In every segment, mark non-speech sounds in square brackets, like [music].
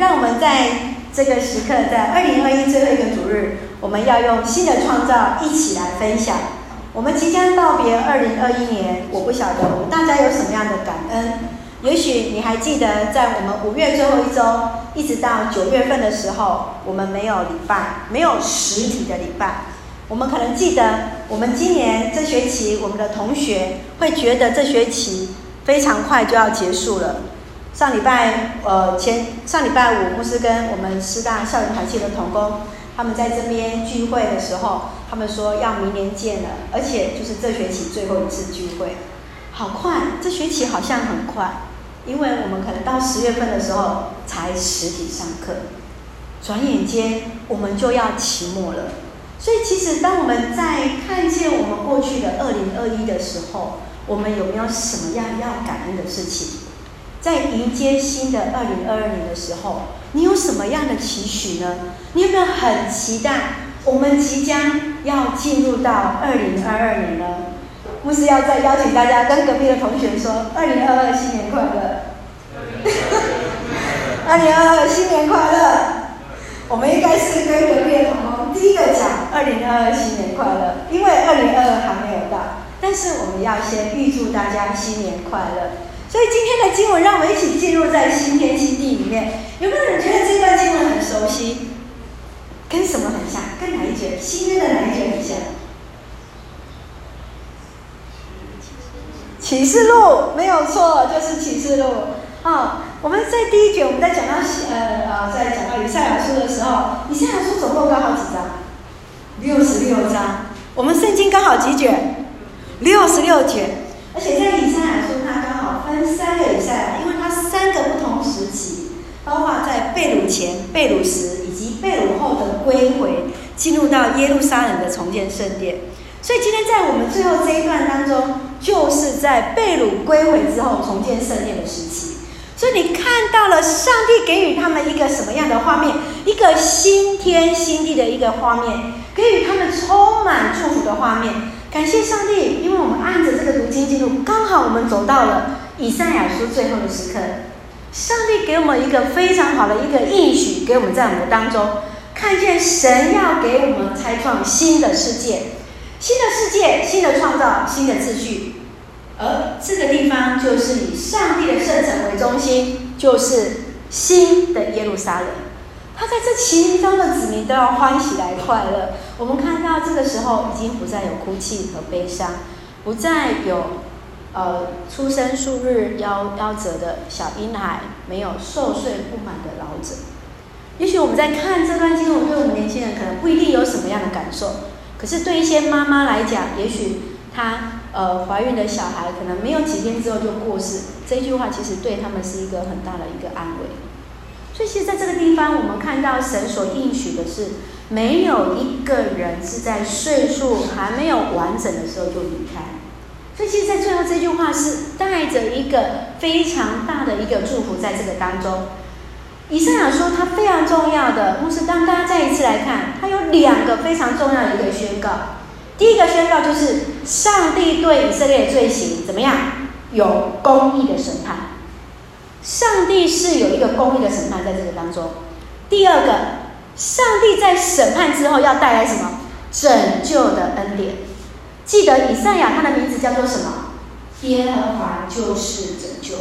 让我们在这个时刻，在二零二一最后一个主日，我们要用新的创造一起来分享。我们即将道别二零二一年，我不晓得我们大家有什么样的感恩。也许你还记得，在我们五月最后一周，一直到九月份的时候，我们没有礼拜，没有实体的礼拜。我们可能记得，我们今年这学期，我们的同学会觉得这学期非常快就要结束了。上礼拜，呃，前上礼拜五，牧师跟我们师大校园团契的同工，他们在这边聚会的时候，他们说要明年见了，而且就是这学期最后一次聚会，好快，这学期好像很快。因为我们可能到十月份的时候才实体上课，转眼间我们就要期末了。所以，其实当我们在看见我们过去的二零二一的时候，我们有没有什么样要感恩的事情？在迎接新的二零二二年的时候，你有什么样的期许呢？你有没有很期待我们即将要进入到二零二二年呢？牧师要再邀请大家跟隔壁的同学说：“二零二二新年快乐！” [laughs] 二零二二新年快乐！我们应该是跟隔壁的同工第一个讲“二零二二新年快乐”，因为二零二二还没有到，但是我们要先预祝大家新年快乐。所以今天的经文，让我们一起进入在新天新地里面。有没有人觉得这段经文很熟悉？跟什么很像？跟哪一节？新约的哪一节很像？启示录没有错，就是启示录。好，我们在第一卷，我们在讲到呃呃，在讲到以赛亚书的时候，以赛亚书总共刚好几章？六十六章。我们圣经刚好几卷？六十六卷。而且在以赛，分三个以赛亚，因为它三个不同时期，包括在被掳前、被掳时以及被掳后的归回，进入到耶路撒冷的重建圣殿。所以今天在我们最后这一段当中，就是在被掳归回之后重建圣殿的时期。所以你看到了上帝给予他们一个什么样的画面？一个新天新地的一个画面，给予他们充满祝福的画面。感谢上帝，因为我们按着这个读经记录，刚好我们走到了以赛亚书最后的时刻。上帝给我们一个非常好的一个应许，给我们在我们当中看见神要给我们开创新的世界。新的世界，新的创造，新的秩序，而这个地方就是以上帝的圣城为中心，就是新的耶路撒冷。他在这其中的子民都要欢喜来快乐。我们看到这个时候已经不再有哭泣和悲伤，不再有呃出生数日夭夭折的小婴孩，没有寿岁不满的老者。也许我们在看这段经文，对我们年轻人可能不一定有什么样的感受。可是对一些妈妈来讲，也许她呃怀孕的小孩可能没有几天之后就过世，这句话其实对他们是一个很大的一个安慰。所以其实在这个地方，我们看到神所应许的是，没有一个人是在岁数还没有完整的时候就离开。所以其实，在最后这句话是带着一个非常大的一个祝福在这个当中。以赛亚说，它非常重要的，牧师，当大家再一次来看，它有两个非常重要的一个宣告。第一个宣告就是，上帝对以色列的罪行怎么样？有公义的审判。上帝是有一个公义的审判在这个当中。第二个，上帝在审判之后要带来什么？拯救的恩典。记得以赛亚他的名字叫做什么？耶和华就是拯救，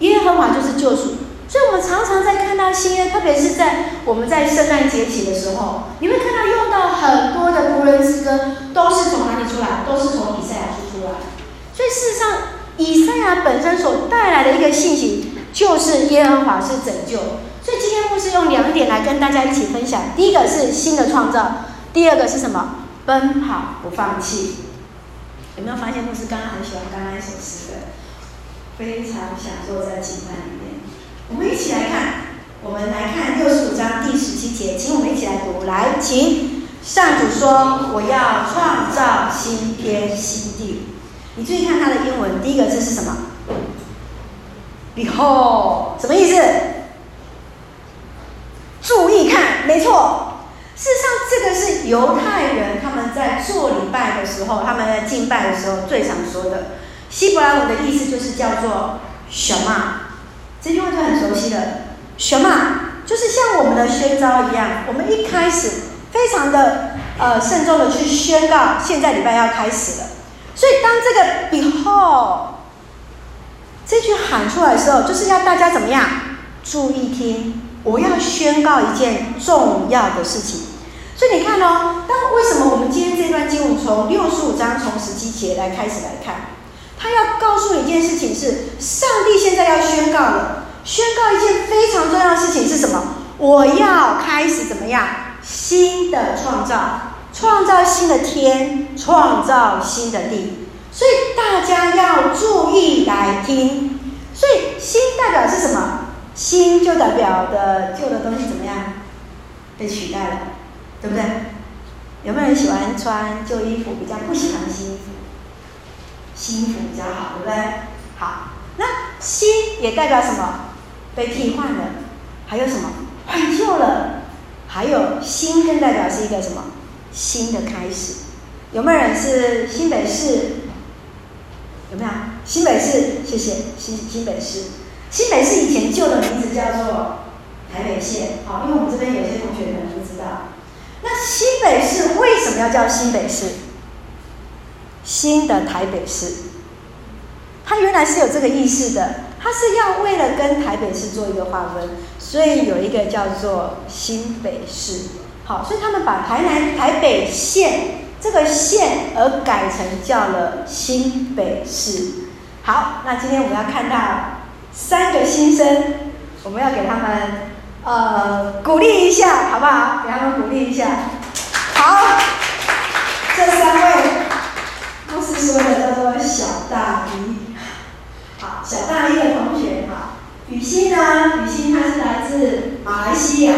耶和华就是救赎。所以，我们常常在看到新约，特别是在我们在圣诞节期的时候，你会看到用到很多的仆人之歌，都是从哪里出来？都是从以赛亚书出来。所以，事实上，以赛亚本身所带来的一个信息，就是耶和华是拯救。所以，今天牧师用两点来跟大家一起分享：第一个是新的创造，第二个是什么？奔跑不放弃。有没有发现牧师刚刚很喜欢刚刚一首诗的？非常享受在敬拜里面。我们一起来看，我们来看六十五章第十七节，请我们一起来读。来，请上主说：“我要创造新天新地。”你注意看它的英文，第一个字是什么？Behold，什么意思？注意看，没错。事实上，这个是犹太人他们在做礼拜的时候，他们在敬拜的时候最常说的。希伯来文的意思就是叫做什么？这句话就很熟悉了，什么？就是像我们的宣召一样，我们一开始非常的呃慎重的去宣告，现在礼拜要开始了。所以当这个 Behold 这句喊出来的时候，就是要大家怎么样？注意听，我要宣告一件重要的事情。所以你看哦，当为什么我们今天这段经文从六十五章从十七节来开始来看，他要告诉你一件事情是：上帝现在要宣告了，宣告一件非常重要的事情是什么？我要开始怎么样？新的创造，创造新的天，创造新的地。所以大家要注意来听。所以新代表是什么？新就代表的旧的东西怎么样？被取代了，对不对？有没有人喜欢穿旧衣服，比较不喜欢新衣服？新衣服比较好，对不对？好，那新也代表什么？被替换了。还有什么？换旧了。还有新更代表是一个什么？新的开始。有没有人是新北市？有没有？新北市，谢谢新新北市。新北市以前旧的名字叫做台北县，好，因为我们这边有些同学可能。那新北市为什么要叫新北市？新的台北市，它原来是有这个意思的，它是要为了跟台北市做一个划分，所以有一个叫做新北市。好，所以他们把台南台北县这个县而改成叫了新北市。好，那今天我们要看到。三个新生，我们要给他们呃鼓励一下，好不好？给他们鼓励一下。好，这三位牧师说的叫做小大一。好，小大一的同学，哈，雨欣呢？雨欣她是来自马来西亚。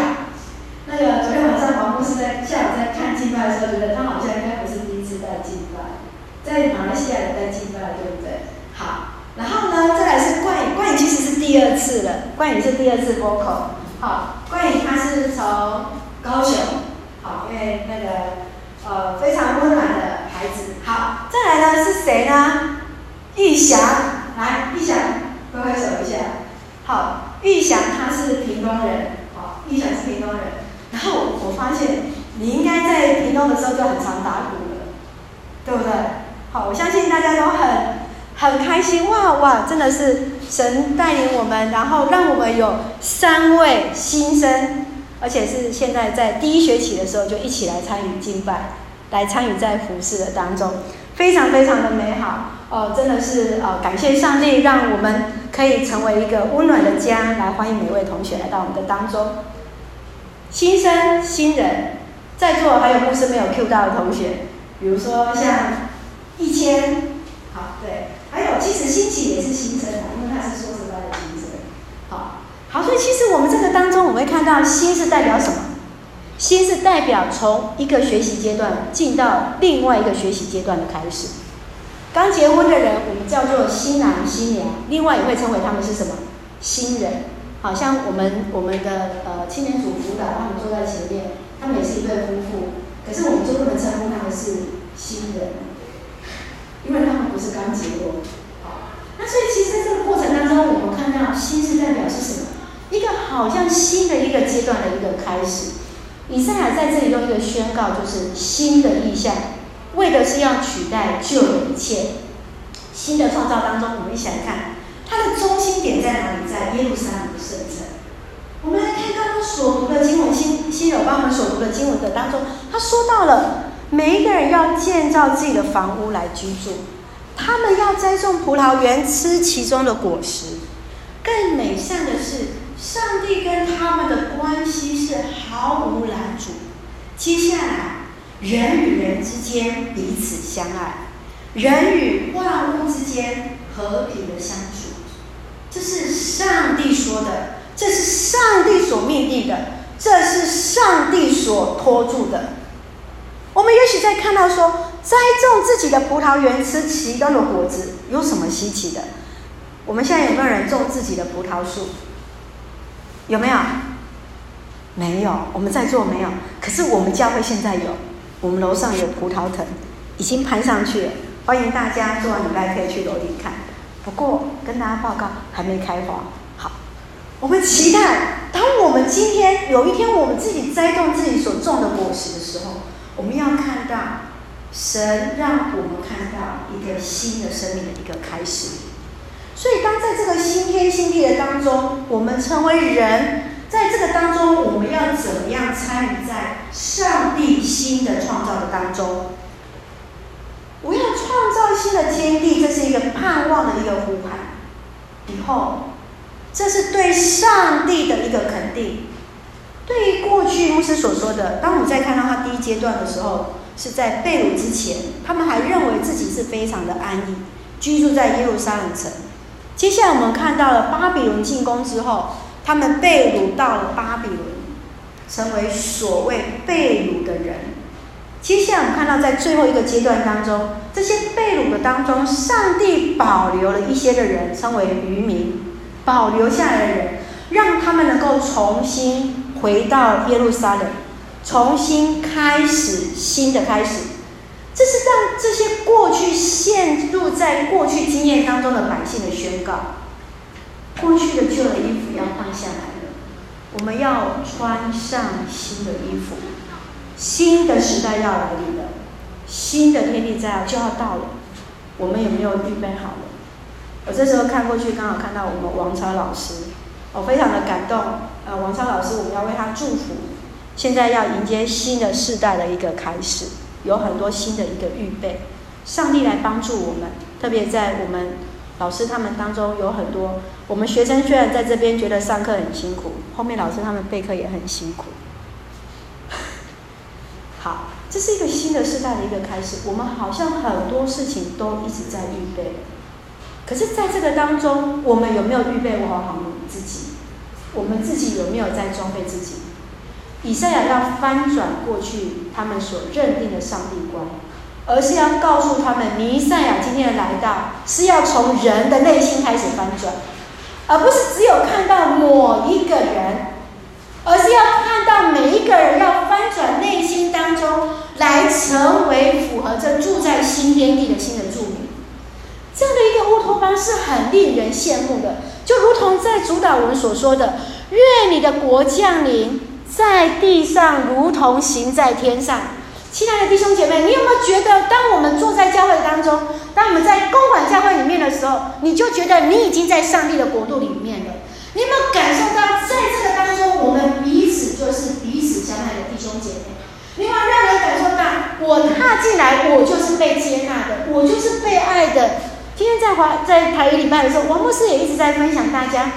那个昨天晚上王牧师在下午在看敬拜的时候，觉得他好像应该不是第一次带敬拜，在马来西亚也带敬拜，对不对？好。然后呢，再来是冠宇，冠宇其实是第二次了，冠宇是第二次 vocal。好，冠宇他是从高雄，好，因为那个呃非常温暖的孩子。好，再来呢是谁呢？玉祥，来，玉祥，挥挥手一下。好，玉祥他是屏东人，好，玉祥是屏东人。然后我，我发现你应该在屏东的时候就很常打鼓了，对不对？好，我相信大家都很。很开心哇哇，真的是神带领我们，然后让我们有三位新生，而且是现在在第一学期的时候就一起来参与敬拜，来参与在服饰的当中，非常非常的美好哦，真的是哦，感谢上帝让我们可以成为一个温暖的家，来欢迎每位同学来到我们的当中。新生新人，在座还有牧师没有 Q 到的同学，比如说像一千，好对。还有，其实新奇也是新生的，因为他是硕士班的新生。好，好，所以其实我们这个当中，我们会看到新是代表什么？新是代表从一个学习阶段进到另外一个学习阶段的开始。刚结婚的人，我们叫做新郎新娘，另外也会称为他们是什么？新人。好像我们我们的呃青年组辅导，他们坐在前面，他们也是一对夫妇，可是我们就不能称呼他们是新人。因为他们不是刚结婚，所以其实在这个过程当中，我们看到新是代表是什么？一个好像新的一个阶段的一个开始。以赛亚在这里用一个宣告，就是新的意象，为的是要取代旧的一切。新的创造当中，我们一起来看，它的中心点在哪里？在耶路撒冷的圣城。我们来看刚刚所读的经文，新新友帮我们所读的经文的当中，他说到了。每一个人要建造自己的房屋来居住，他们要栽种葡萄园，吃其中的果实。更美善的是，上帝跟他们的关系是毫无拦阻。接下来，人与人之间彼此相爱，人与万物之间和平的相处。这是上帝说的，这是上帝所命定的，这是上帝所托住的。我们也许在看到说，栽种自己的葡萄园，吃其中的果子，有什么稀奇的？我们现在有没有人种自己的葡萄树？有没有？没有，我们在座没有。可是我们教会现在有，我们楼上有葡萄藤，已经攀上去了。欢迎大家做完礼拜可以去楼顶看。不过跟大家报告，还没开花。好，我们期待。当我们今天有一天我们自己栽种自己所种的果实的时候，我们要看到神让我们看到一个新的生命的一个开始。所以，当在这个新天新地的当中，我们成为人，在这个当中，我们要怎么样参与在上帝新的创造的当中？我要创造新的天地，这是一个盼望的一个呼喊。以后，这是对上帝的一个肯定。对于过去牧师所说的，当我们在看到他第一阶段的时候，是在被掳之前，他们还认为自己是非常的安逸，居住在耶路撒冷城。接下来我们看到了巴比伦进攻之后，他们被掳到了巴比伦，成为所谓被掳的人。接下来我们看到，在最后一个阶段当中，这些被掳的当中，上帝保留了一些的人，称为余民，保留下来的人，让他们能够重新回到耶路撒冷，重新开始新的开始。这是让这些过去陷入在过去经验当中的百姓的宣告：过去的旧的衣服要换下来了，我们要穿上新的衣服。新的时代要来临了，新的天地在就要到了，我们有没有预备好了？我这时候看过去，刚好看到我们王超老师，我非常的感动。呃，王超老师，我们要为他祝福。现在要迎接新的世代的一个开始，有很多新的一个预备。上帝来帮助我们，特别在我们老师他们当中有很多，我们学生虽然在这边觉得上课很辛苦，后面老师他们备课也很辛苦。[laughs] 好，这是一个新的世代的一个开始。我们好像很多事情都一直在预备，可是在这个当中，我们有没有预备好好我们自己？我们自己有没有在装备自己？以赛亚要翻转过去他们所认定的上帝观，而是要告诉他们，弥赛亚今天的来到是要从人的内心开始翻转，而不是只有看到某一个人。而是要看到每一个人要翻转内心当中，来成为符合这住在新天地的新的住民。这样的一个乌托邦是很令人羡慕的，就如同在主祷文所说的：“愿你的国降临在地上，如同行在天上。”亲爱的弟兄姐妹，你有没有觉得，当我们坐在教会当中，当我们在公馆教会里面的时候，你就觉得你已经在上帝的国度里面了？你有没有感受到，在这个当中，我们彼此就是彼此相爱的弟兄姐妹？你有没有让人感受到，我踏进来，我就是被接纳的，我就是被爱的？今天在华在台语礼拜的时候，王牧师也一直在分享大家，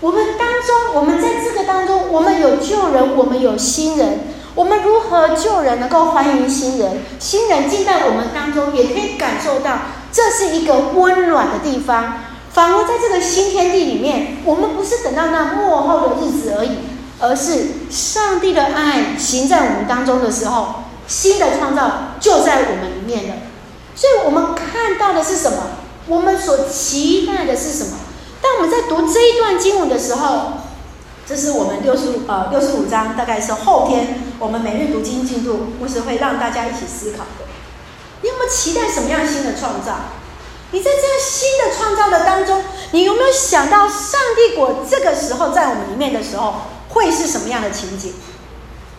我们当中，我们在这个当中，我们有旧人，我们有新人，我们如何旧人能够欢迎新人？新人进到我们当中，也可以感受到，这是一个温暖的地方。反而在这个新天地里面，我们不是等到那末后的日子而已，而是上帝的爱行在我们当中的时候，新的创造就在我们里面了。所以，我们看到的是什么？我们所期待的是什么？当我们在读这一段经文的时候，这是我们六十五呃六十五章，大概是后天我们每日读经进度，或是会让大家一起思考的。你有没有期待什么样新的创造？你在这样新的创造的当中，你有没有想到上帝国这个时候在我们里面的时候会是什么样的情景？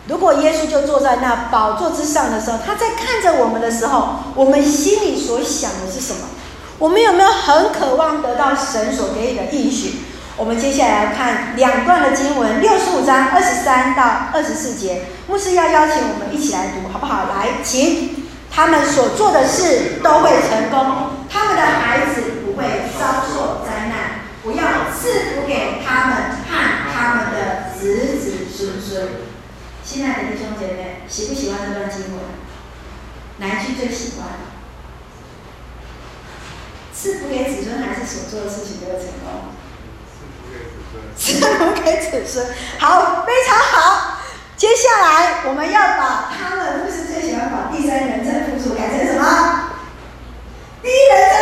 如果耶稣就坐在那宝座之上的时候，他在看着我们的时候，我们心里所想的是什么？我们有没有很渴望得到神所给予的应许？我们接下来要看两段的经文，六十五章二十三到二十四节。牧师要邀请我们一起来读，好不好？来，请。他们所做的事都会成功。他们的孩子不会遭受灾难，我要赐福给他们和他们的子子孙孙。亲爱的弟兄姐妹，喜不喜欢这段经文？哪一句最喜欢？赐福给子孙，还是所做的事情都会成功？是福给子孙。赐福给子孙。好，非常好。接下来我们要把他们不是最喜欢把第三人称复数改成什么？第一人称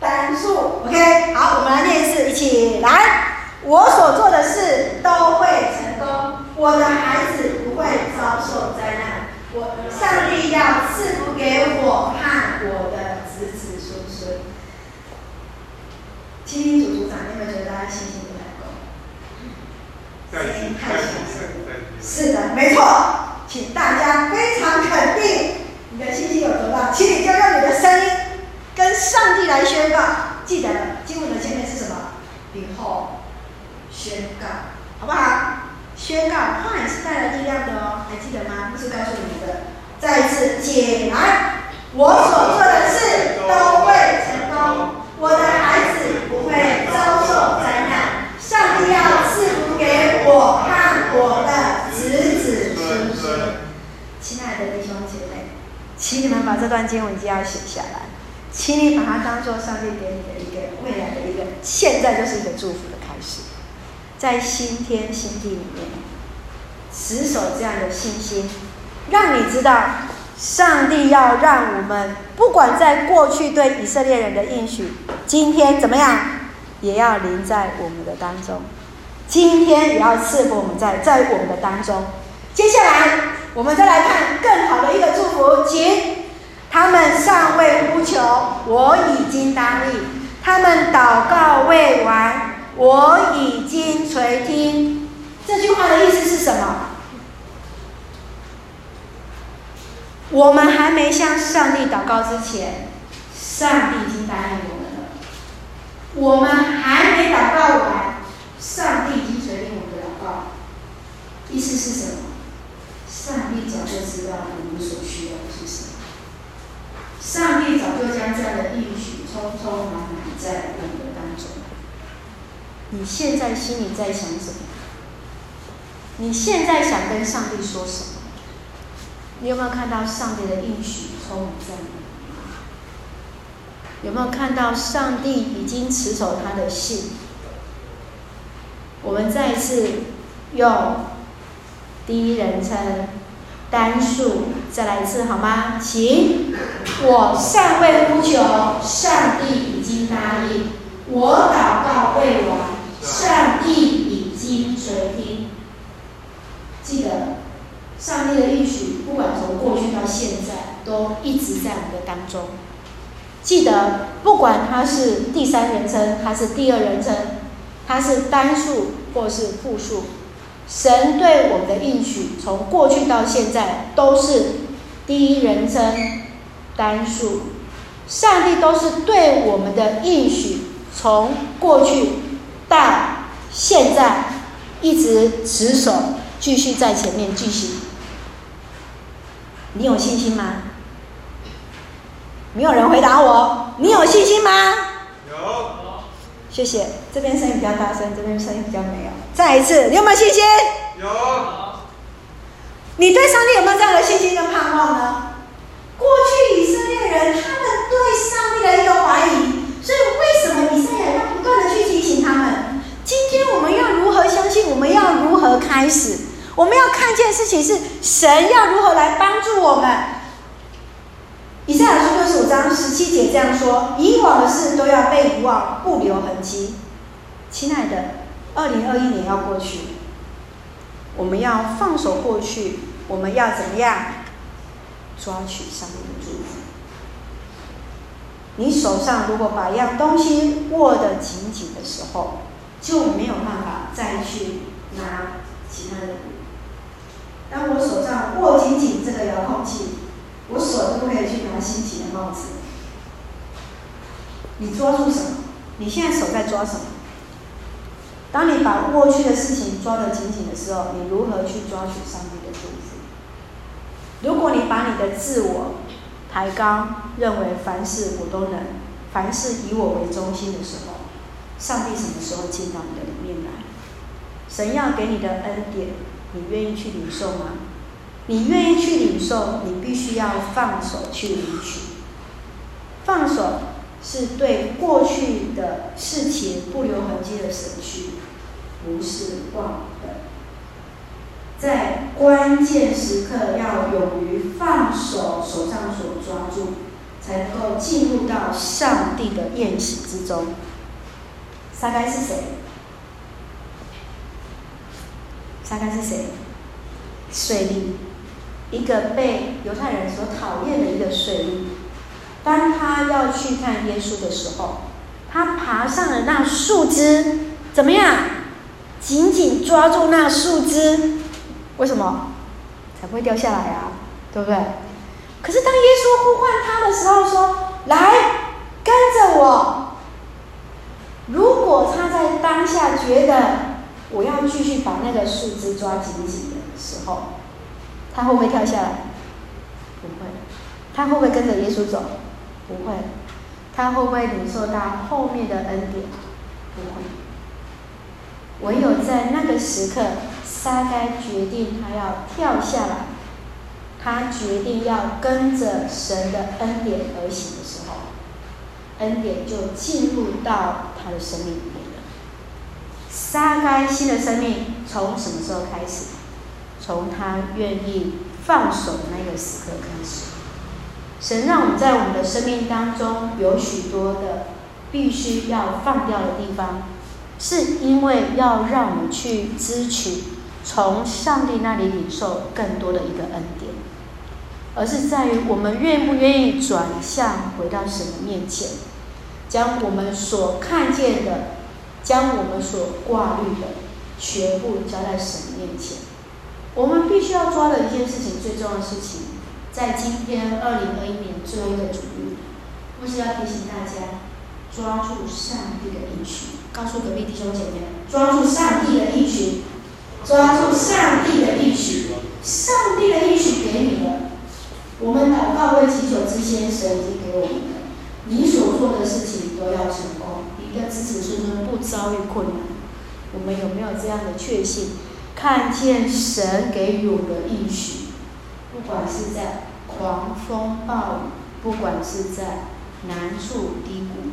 单数，OK，好，我们来念一次，一起来。我所做的事都会成功，我的孩子不会遭受灾难。我上帝要赐福给我和我的子子孙孙。青青组组长，你有没有觉得大家信心不太够？是的，没错，请大家非常肯定你的信心有多大，请你就用你的声音跟上帝来宣告。记得经文的前面是什么？以后宣告，好不好？宣告话也是带来力量的哦，还记得吗？不是告诉你们的。再一次解来，我所做的事都会成功，我的孩子不会遭受灾难，上帝要赐福给我和我的子子孙孙。亲爱的弟兄姐妹，请你们把这段经文一定要写下来，请你把它当做上帝给你的一个未来的一个，现在就是一个祝福的开始，在新天新地里面，持守这样的信心。让你知道，上帝要让我们不管在过去对以色列人的应许，今天怎么样，也要临在我们的当中。今天也要赐福我们在在我们的当中。接下来，我们再来看更好的一个祝福，请他们尚未呼求，我已经答应；他们祷告未完，我已经垂听。这句话的意思是什么？我们还没向上帝祷告之前，上帝已经答应我们了。我们还没祷告完，上帝已经垂听我们的祷告。意思是什么？上帝早就知道我们所需要的是什么。上帝早就将这样的应许匆匆满满在我们的当中。你现在心里在想什么？你现在想跟上帝说什么？你有没有看到上帝的应许充满在你？有没有看到上帝已经持守他的信？我们再一次用第一人称单数再来一次好吗？请，我尚未呼求，上帝已经答应；我祷告未完，上帝已经垂听。记得。上帝的应许，不管从过去到现在，都一直在我们的当中。记得，不管他是第三人称，还是第二人称，他是单数或是复数，神对我们的应许，从过去到现在都是第一人称单数。上帝都是对我们的应许，从过去到现在一直持守，继续在前面继续。你有信心吗？没有人回答我。你有信心吗？有。谢谢。这边声音比较大声，这边声音比较没有。再一次，你有没有信心？有。你对上帝有没有这样的信心跟盼望呢？过去以色列人他们对上帝的一个怀疑，所以为什么以色列人要不断的去提醒他们？今天我们要如何相信？我们要如何开始？我们要看见事情是神要如何来帮助我们。以赛亚书六十五章十七节这样说：以往的事都要被遗忘，不留痕迹。亲爱的，二零二一年要过去，我们要放手过去，我们要怎么样抓取上帝的祝福？你手上如果把一样东西握得紧紧的时候，就没有办法再去拿其他的。当我手上握紧紧这个遥控器，我手都不可以去拿新奇的帽子。你抓住什么？你现在手在抓什么？当你把过去的事情抓得紧紧的时候，你如何去抓取上帝的祝福？如果你把你的自我抬高，认为凡事我都能，凡事以我为中心的时候，上帝什么时候进到你的里面来？神要给你的恩典。你愿意去领受吗？你愿意去领受，你必须要放手去领取。放手是对过去的事情不留痕迹的舍去，不是忘本。在关键时刻要勇于放手，手上所抓住，才能够进入到上帝的宴席之中。撒该是谁？撒该是谁？税吏，一个被犹太人所讨厌的一个税吏。当他要去看耶稣的时候，他爬上了那树枝，怎么样？紧紧抓住那树枝，为什么？才不会掉下来啊，对不对？可是当耶稣呼唤他的时候，说：“来，跟着我。”如果他在当下觉得我要继续把那个树枝抓紧紧的时候，他会不会跳下来？不会。他会不会跟着耶稣走？不会。他会不会领受到后面的恩典？不会。唯有在那个时刻，撒该决定他要跳下来，他决定要跟着神的恩典而行的时候，恩典就进入到他的生命里面了。撒该新的生命从什么时候开始？从他愿意放手的那个时刻开始。神让我们在我们的生命当中有许多的必须要放掉的地方，是因为要让我们去支取从上帝那里领受更多的一个恩典，而是在于我们愿不愿意转向回到神的面前，将我们所看见的，将我们所挂虑的，全部交在神面前。我们必须要抓的一件事情，最重要的事情。在今天二零二一年最后一个主日，牧师要提醒大家抓住上帝的应许，告诉隔壁弟兄姐妹，抓住上帝的应许，抓住上帝的应许，上帝的应许给你了。我们祷告为祈求之先，神已经给我们了。你所做的事情都要成功，你的子子孙孙不遭遇困难。我们有没有这样的确信？看见神给予我的应许。不管是在狂风暴雨，不管是在难处低谷，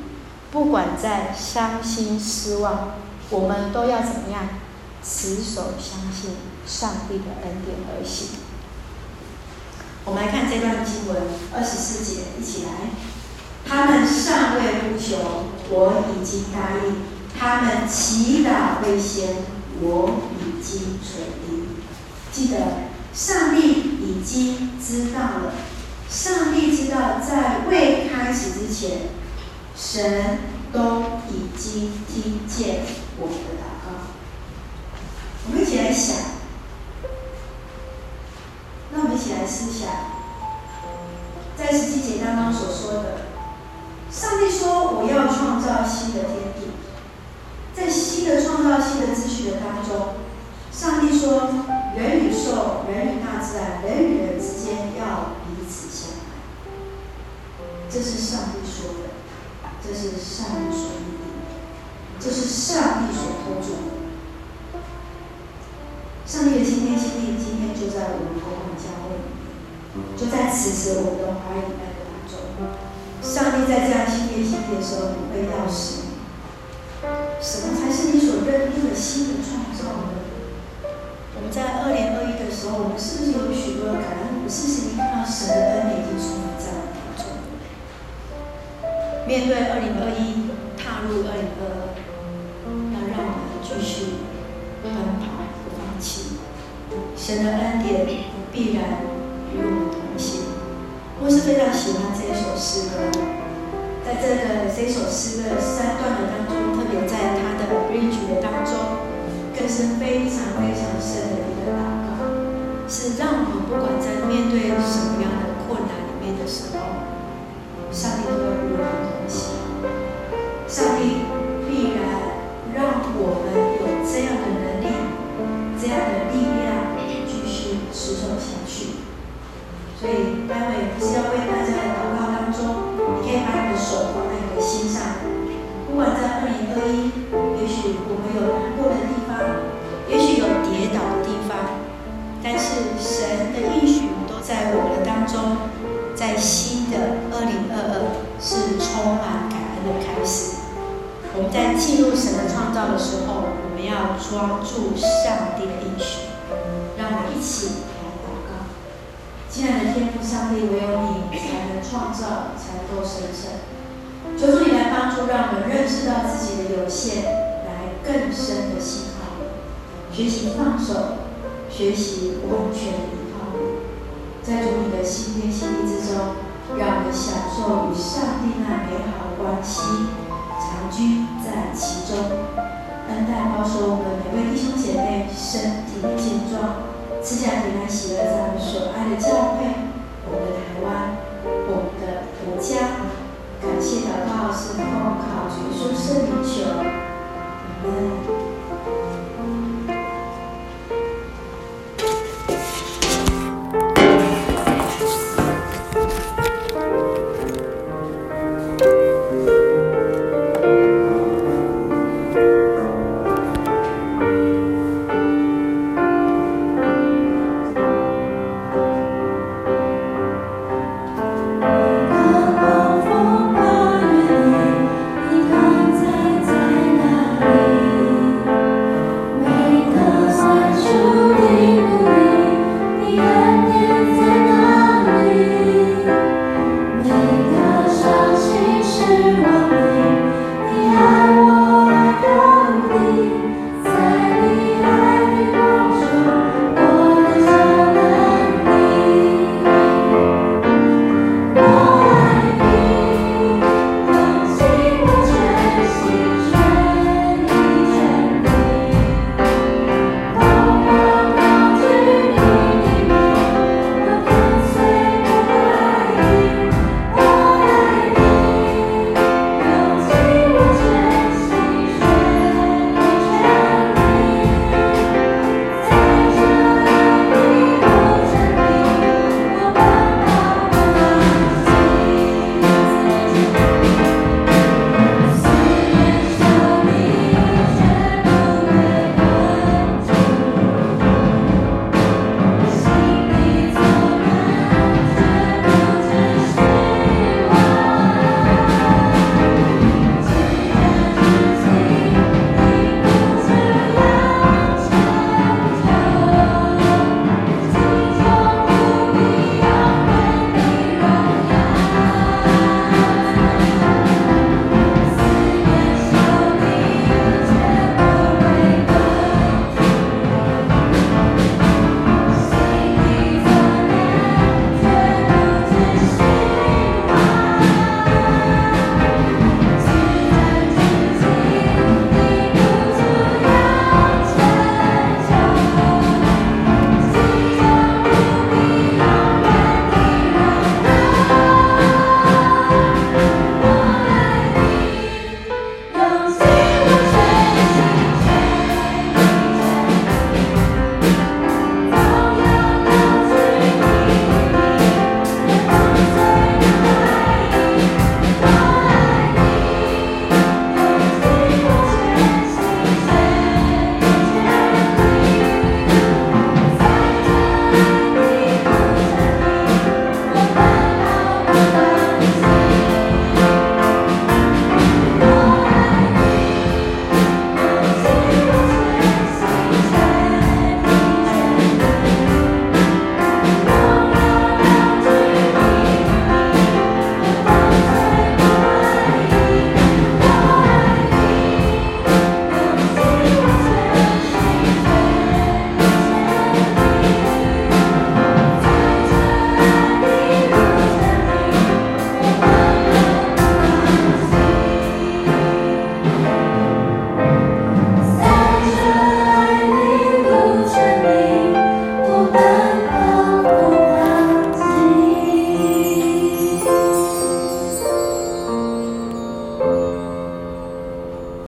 不管在伤心失望，我们都要怎么样？持守相信上帝的恩典而行。我们来看这段经文二十四节，一起来。他们尚未呼求，我已经答应；他们祈祷未先，我已经垂听。记得。上帝已经知道了，上帝知道在未开始之前，神都已经听见我们的祷告。我们一起来想，那我们一起来思想，在十七节当中所说的，上帝说：“我要创造新的天地。”在新的创造、新的秩序的当中，上帝说。人与兽、人与大自然、人与人之间要彼此相爱，这是上帝说的，这是上帝所预定的，这是上帝所托住的。上帝的今天经历，今天就在我们同行教会里面，就在此时我们的华语礼拜当中。上帝在这样新天新地的时候，你会要什么？什么才是你所认定的新的创造呢？我们在二零二一的时候，我们是不是有许多的感恩？我们是不是看到神的恩典已经充满？面对二零二一，踏入二零二二，要让我们继续奔跑，不放弃。神的恩典必然与我们同行。我是非常喜欢这首诗歌，在这个这首诗的三段的当中，特别在它的 bridge 的当中。更是非常非常深的一个祷告，是让我们不管在面对什么样的困难里面的时候，上帝都会与我们行。上帝必然让我们有这样的能力、这样的力量继续持守下去。所以，待会不是要为大家的祷告当中，你可以把你的手放在你的心上，不管在二零二一，也许我们有难过的地方。也许有跌倒的地方，但是神的应我们在进入神的创造的时候，我们要抓住上帝的应许。让我们一起来祷告。亲爱的天父上帝，唯有你才能创造，才能够神圣。求主你来帮助，让我们认识到自己的有限，来更深的信。学习放手，学习完全依靠你，在主你的新天新地之中，让我们享受与上帝那美好的关系，居在其中。恩待保守我们每位弟兄姐妹身体健壮，赐下平安喜乐，在我们所爱的教会，我们的台湾，我们的国家。感谢祷告是奉靠主耶稣圣名求，我们。